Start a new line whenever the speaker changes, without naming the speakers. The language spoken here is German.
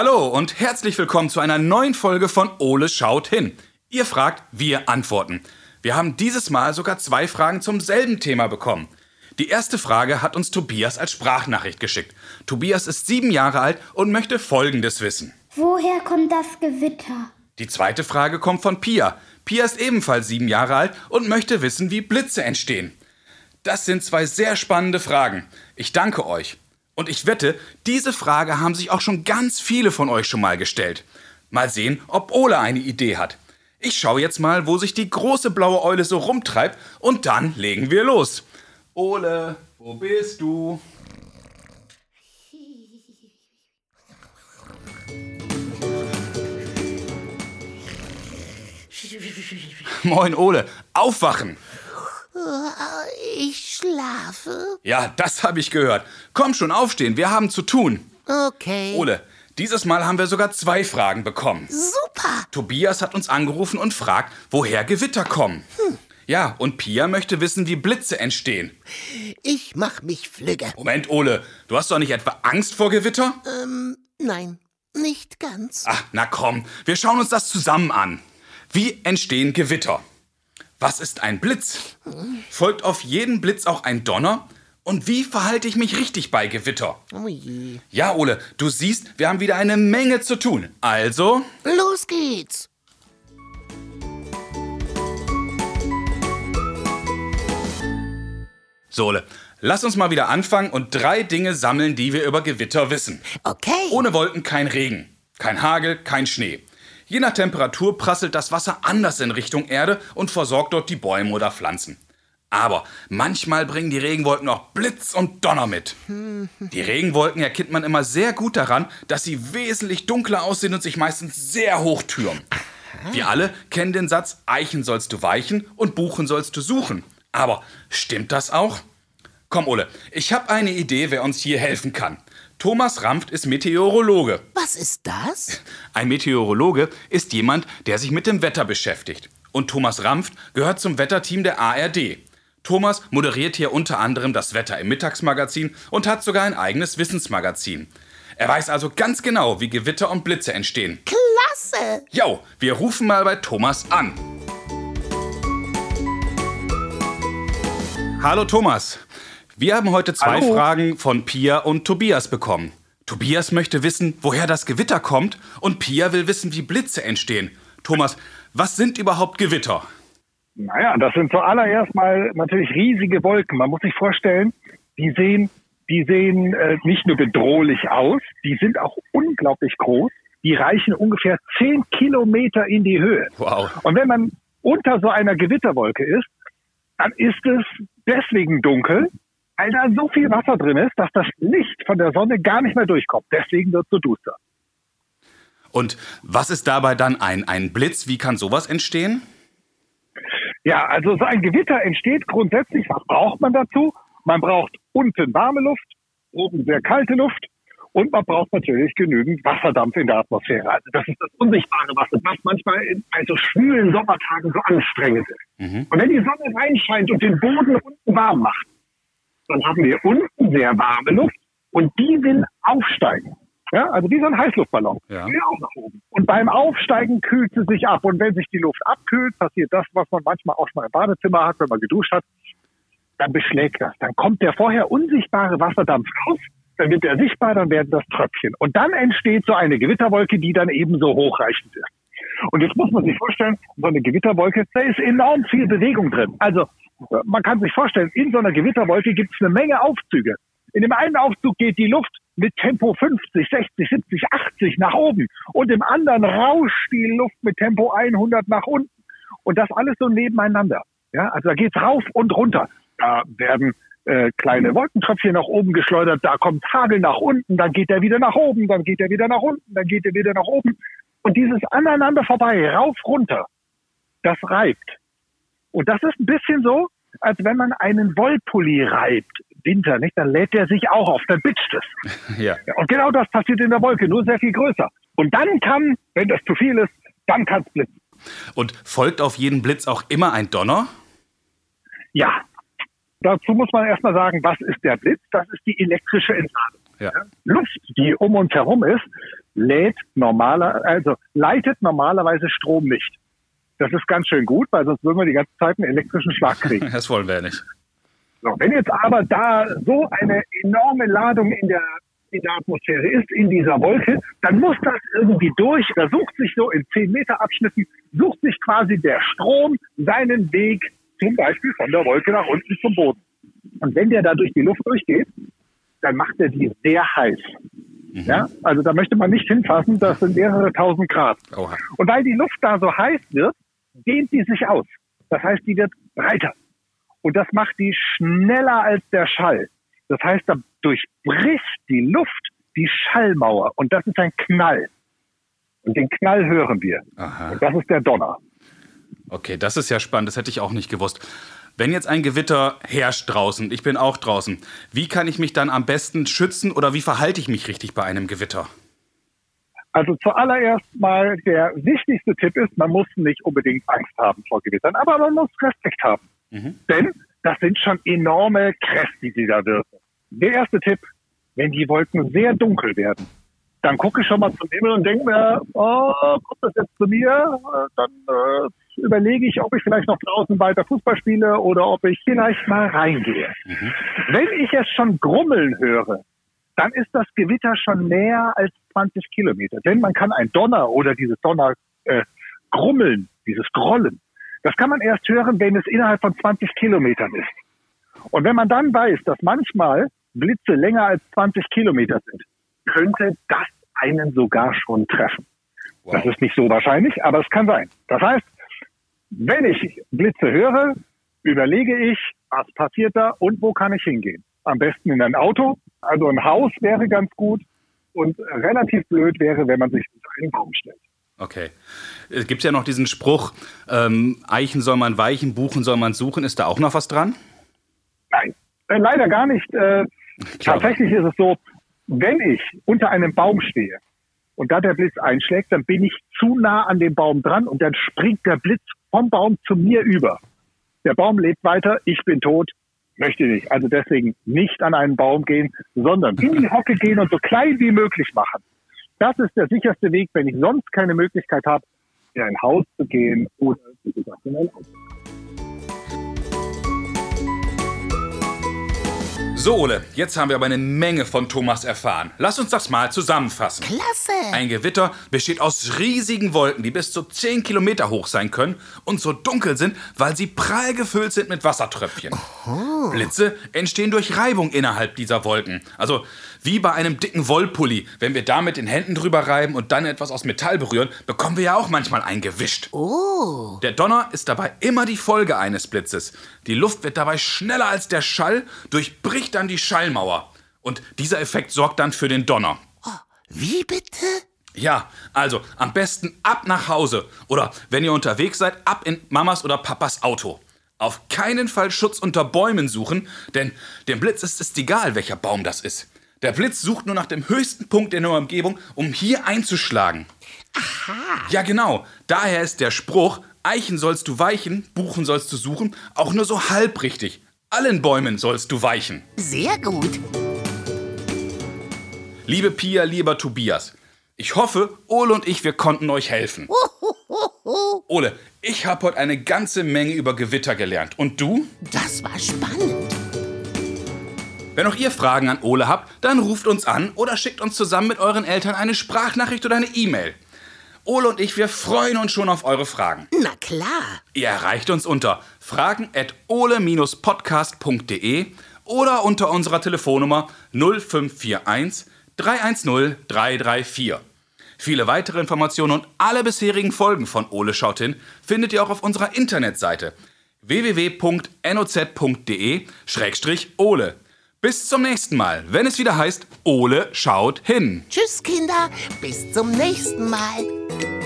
Hallo und herzlich willkommen zu einer neuen Folge von Ole schaut hin. Ihr fragt, wir antworten. Wir haben dieses Mal sogar zwei Fragen zum selben Thema bekommen. Die erste Frage hat uns Tobias als Sprachnachricht geschickt. Tobias ist sieben Jahre alt und möchte Folgendes wissen.
Woher kommt das Gewitter?
Die zweite Frage kommt von Pia. Pia ist ebenfalls sieben Jahre alt und möchte wissen, wie Blitze entstehen. Das sind zwei sehr spannende Fragen. Ich danke euch. Und ich wette, diese Frage haben sich auch schon ganz viele von euch schon mal gestellt. Mal sehen, ob Ole eine Idee hat. Ich schaue jetzt mal, wo sich die große blaue Eule so rumtreibt und dann legen wir los. Ole, wo bist du? Moin Ole, aufwachen!
Ich schlafe.
Ja, das habe ich gehört. Komm schon, aufstehen, wir haben zu tun.
Okay.
Ole, dieses Mal haben wir sogar zwei Fragen bekommen.
Super.
Tobias hat uns angerufen und fragt, woher Gewitter kommen. Ja, und Pia möchte wissen, wie Blitze entstehen.
Ich mach mich flügge.
Moment, Ole, du hast doch nicht etwa Angst vor Gewitter?
Nein, nicht ganz.
Ach, na komm, wir schauen uns das zusammen an. Wie entstehen Gewitter? Was ist ein Blitz? Folgt auf jeden Blitz auch ein Donner? Und wie verhalte ich mich richtig bei Gewitter?
Oh je.
Ja, Ole, du siehst, wir haben wieder eine Menge zu tun. Also,
Los geht's.
so, Ole, lass uns mal wieder anfangen und drei Dinge sammeln, die wir über Gewitter wissen.
Okay.
Ohne Wolken kein Regen, kein Hagel, kein Schnee. Je nach Temperatur prasselt das Wasser anders in Richtung Erde und versorgt dort die Bäume oder Pflanzen. Aber manchmal bringen die Regenwolken auch Blitz und Donner mit. Die Regenwolken erkennt man immer sehr gut daran, dass sie wesentlich dunkler aussehen und sich meistens sehr hoch türmen. Wir alle kennen den Satz, Eichen sollst du weichen und Buchen sollst du suchen. Aber stimmt das auch? Komm, Ole, ich habe eine Idee, wer uns hier helfen kann. Thomas Rampft ist Meteorologe.
Was ist das?
Ein Meteorologe ist jemand, der sich mit dem Wetter beschäftigt. Und Thomas Rampft gehört zum Wetterteam der ARD. Thomas moderiert hier unter anderem das Wetter im Mittagsmagazin und hat sogar ein eigenes Wissensmagazin. Er weiß also ganz genau, wie Gewitter und Blitze entstehen.
Klasse.
Jo, wir rufen mal bei Thomas an. Hallo Thomas. Wir haben heute zwei
Hallo.
Fragen von Pia und Tobias bekommen. Tobias möchte wissen, woher das Gewitter kommt und Pia will wissen, wie Blitze entstehen. Thomas, was sind überhaupt Gewitter?
Naja, das sind zuallererst mal natürlich riesige Wolken. Man muss sich vorstellen, die sehen, die sehen äh, nicht nur bedrohlich aus, die sind auch unglaublich groß. Die reichen ungefähr zehn Kilometer in die Höhe.
Wow.
Und wenn man unter so einer Gewitterwolke ist, dann ist es deswegen dunkel, weil da so viel Wasser drin ist, dass das Licht von der Sonne gar nicht mehr durchkommt. Deswegen wird es so duster.
Und was ist dabei dann ein, ein Blitz? Wie kann sowas entstehen?
Ja, also so ein Gewitter entsteht grundsätzlich, was braucht man dazu? Man braucht unten warme Luft, oben sehr kalte Luft und man braucht natürlich genügend Wasserdampf in der Atmosphäre. Also das ist das unsichtbare Wasser, was manchmal in, bei so schwülen Sommertagen so anstrengend ist. Und wenn die Sonne reinscheint und den Boden unten warm macht, dann haben wir unten sehr warme Luft und die will aufsteigen. Ja, also wie so ein Heißluftballon.
Ja.
Auch nach oben. Und beim Aufsteigen kühlt sie sich ab. Und wenn sich die Luft abkühlt, passiert das, was man manchmal auch schon mal im Badezimmer hat, wenn man geduscht hat, dann beschlägt das. Dann kommt der vorher unsichtbare Wasserdampf raus, dann wird er sichtbar, dann werden das Tröpfchen. Und dann entsteht so eine Gewitterwolke, die dann ebenso hochreichend ist. Und jetzt muss man sich vorstellen, so eine Gewitterwolke, da ist enorm viel Bewegung drin. Also man kann sich vorstellen, in so einer Gewitterwolke gibt es eine Menge Aufzüge. In dem einen Aufzug geht die Luft mit Tempo 50, 60, 70, 80 nach oben und im anderen rauscht die Luft mit Tempo 100 nach unten. Und das alles so nebeneinander. Ja, also da geht's rauf und runter. Da werden äh, kleine Wolkentröpfchen nach oben geschleudert, da kommt Hagel nach unten, dann geht er wieder nach oben, dann geht er wieder nach unten, dann geht er wieder nach oben. Und dieses aneinander vorbei, rauf, runter, das reibt. Und das ist ein bisschen so, als wenn man einen Wollpulli reibt, Winter, nicht? Dann lädt der sich auch auf, dann bitcht es.
Ja,
Und genau das passiert in der Wolke, nur sehr viel größer. Und dann kann, wenn das zu viel ist, dann kann es blitzen.
Und folgt auf jeden Blitz auch immer ein Donner?
Ja. Dazu muss man erstmal sagen, was ist der Blitz? Das ist die elektrische Entladung.
Ja.
Luft, die um uns herum ist, lädt normaler, also leitet normalerweise Strom nicht. Das ist ganz schön gut, weil sonst würden wir die ganze Zeit einen elektrischen Schlag kriegen.
Das wollen wir ja nicht.
So, wenn jetzt aber da so eine enorme Ladung in der, in der Atmosphäre ist, in dieser Wolke, dann muss das irgendwie durch. Da sucht sich so in 10 Meter Abschnitten, sucht sich quasi der Strom seinen Weg zum Beispiel von der Wolke nach unten zum Boden. Und wenn der da durch die Luft durchgeht, dann macht er die sehr heiß. Ja, also da möchte man nicht hinfassen, das sind mehrere tausend Grad.
Oha.
Und weil die Luft da so heiß wird, dehnt die sich aus. Das heißt, die wird breiter. Und das macht die schneller als der Schall. Das heißt, da durchbricht die Luft die Schallmauer. Und das ist ein Knall. Und den Knall hören wir.
Aha.
Und das ist der Donner.
Okay, das ist ja spannend, das hätte ich auch nicht gewusst. Wenn jetzt ein Gewitter herrscht draußen, ich bin auch draußen, wie kann ich mich dann am besten schützen oder wie verhalte ich mich richtig bei einem Gewitter?
Also zuallererst mal der wichtigste Tipp ist, man muss nicht unbedingt Angst haben vor Gewittern, aber man muss Respekt haben. Denn das sind schon enorme Kräfte, die da wirken. Der erste Tipp, wenn die Wolken sehr dunkel werden, dann gucke ich schon mal zum Himmel und denke mir, oh, kommt das jetzt zu mir? Dann äh, überlege ich, ob ich vielleicht noch draußen weiter Fußball spiele oder ob ich vielleicht mal reingehe. Wenn ich es schon grummeln höre, dann ist das Gewitter schon näher als 20 Kilometer. Denn man kann ein Donner oder dieses Donner äh, grummeln, dieses Grollen, das kann man erst hören, wenn es innerhalb von 20 Kilometern ist. Und wenn man dann weiß, dass manchmal Blitze länger als 20 Kilometer sind, könnte das einen sogar schon treffen. Das ist nicht so wahrscheinlich, aber es kann sein. Das heißt, wenn ich Blitze höre, überlege ich, was passiert da und wo kann ich hingehen. Am besten in ein Auto, also ein Haus wäre ganz gut und relativ blöd wäre, wenn man sich unter einen Baum stellt.
Okay. Es gibt ja noch diesen Spruch, ähm, Eichen soll man weichen, Buchen soll man suchen. Ist da auch noch was dran?
Nein, äh, leider gar nicht. Äh, tatsächlich ist es so, wenn ich unter einem Baum stehe und da der Blitz einschlägt, dann bin ich zu nah an dem Baum dran und dann springt der Blitz vom Baum zu mir über. Der Baum lebt weiter, ich bin tot, möchte nicht. Also deswegen nicht an einen Baum gehen, sondern in die Hocke gehen und so klein wie möglich machen. Das ist der sicherste Weg, wenn ich sonst keine Möglichkeit habe, in ein Haus zu gehen oder wie gesagt in ein Auto.
So, Ole, jetzt haben wir aber eine Menge von Thomas erfahren. Lass uns das mal zusammenfassen.
Klasse.
Ein Gewitter besteht aus riesigen Wolken, die bis zu 10 Kilometer hoch sein können und so dunkel sind, weil sie prall gefüllt sind mit Wassertröpfchen. Blitze entstehen durch Reibung innerhalb dieser Wolken. Also wie bei einem dicken Wollpulli. Wenn wir da mit den Händen drüber reiben und dann etwas aus Metall berühren, bekommen wir ja auch manchmal eingewischt.
Oh.
Der Donner ist dabei immer die Folge eines Blitzes. Die Luft wird dabei schneller als der Schall, durchbricht dann die Schallmauer. Und dieser Effekt sorgt dann für den Donner.
Wie bitte?
Ja, also am besten ab nach Hause oder wenn ihr unterwegs seid, ab in Mamas oder Papas Auto. Auf keinen Fall Schutz unter Bäumen suchen, denn dem Blitz ist es egal, welcher Baum das ist. Der Blitz sucht nur nach dem höchsten Punkt in der Umgebung, um hier einzuschlagen. Aha. Ja, genau. Daher ist der Spruch, Eichen sollst du weichen, Buchen sollst du suchen, auch nur so halb richtig. Allen Bäumen sollst du weichen.
Sehr gut.
Liebe Pia, lieber Tobias, ich hoffe, Ole und ich, wir konnten euch helfen. Ole, ich habe heute eine ganze Menge über Gewitter gelernt. Und du?
Das war spannend.
Wenn auch ihr Fragen an Ole habt, dann ruft uns an oder schickt uns zusammen mit euren Eltern eine Sprachnachricht oder eine E-Mail. Ole und ich, wir freuen uns schon auf eure Fragen.
Na klar.
Ihr erreicht uns unter fragen.ole-podcast.de oder unter unserer Telefonnummer 0541 310 334. Viele weitere Informationen und alle bisherigen Folgen von Ole schaut hin findet ihr auch auf unserer Internetseite www.noz.de-ole. Bis zum nächsten Mal, wenn es wieder heißt Ole schaut hin.
Tschüss, Kinder. Bis zum nächsten Mal.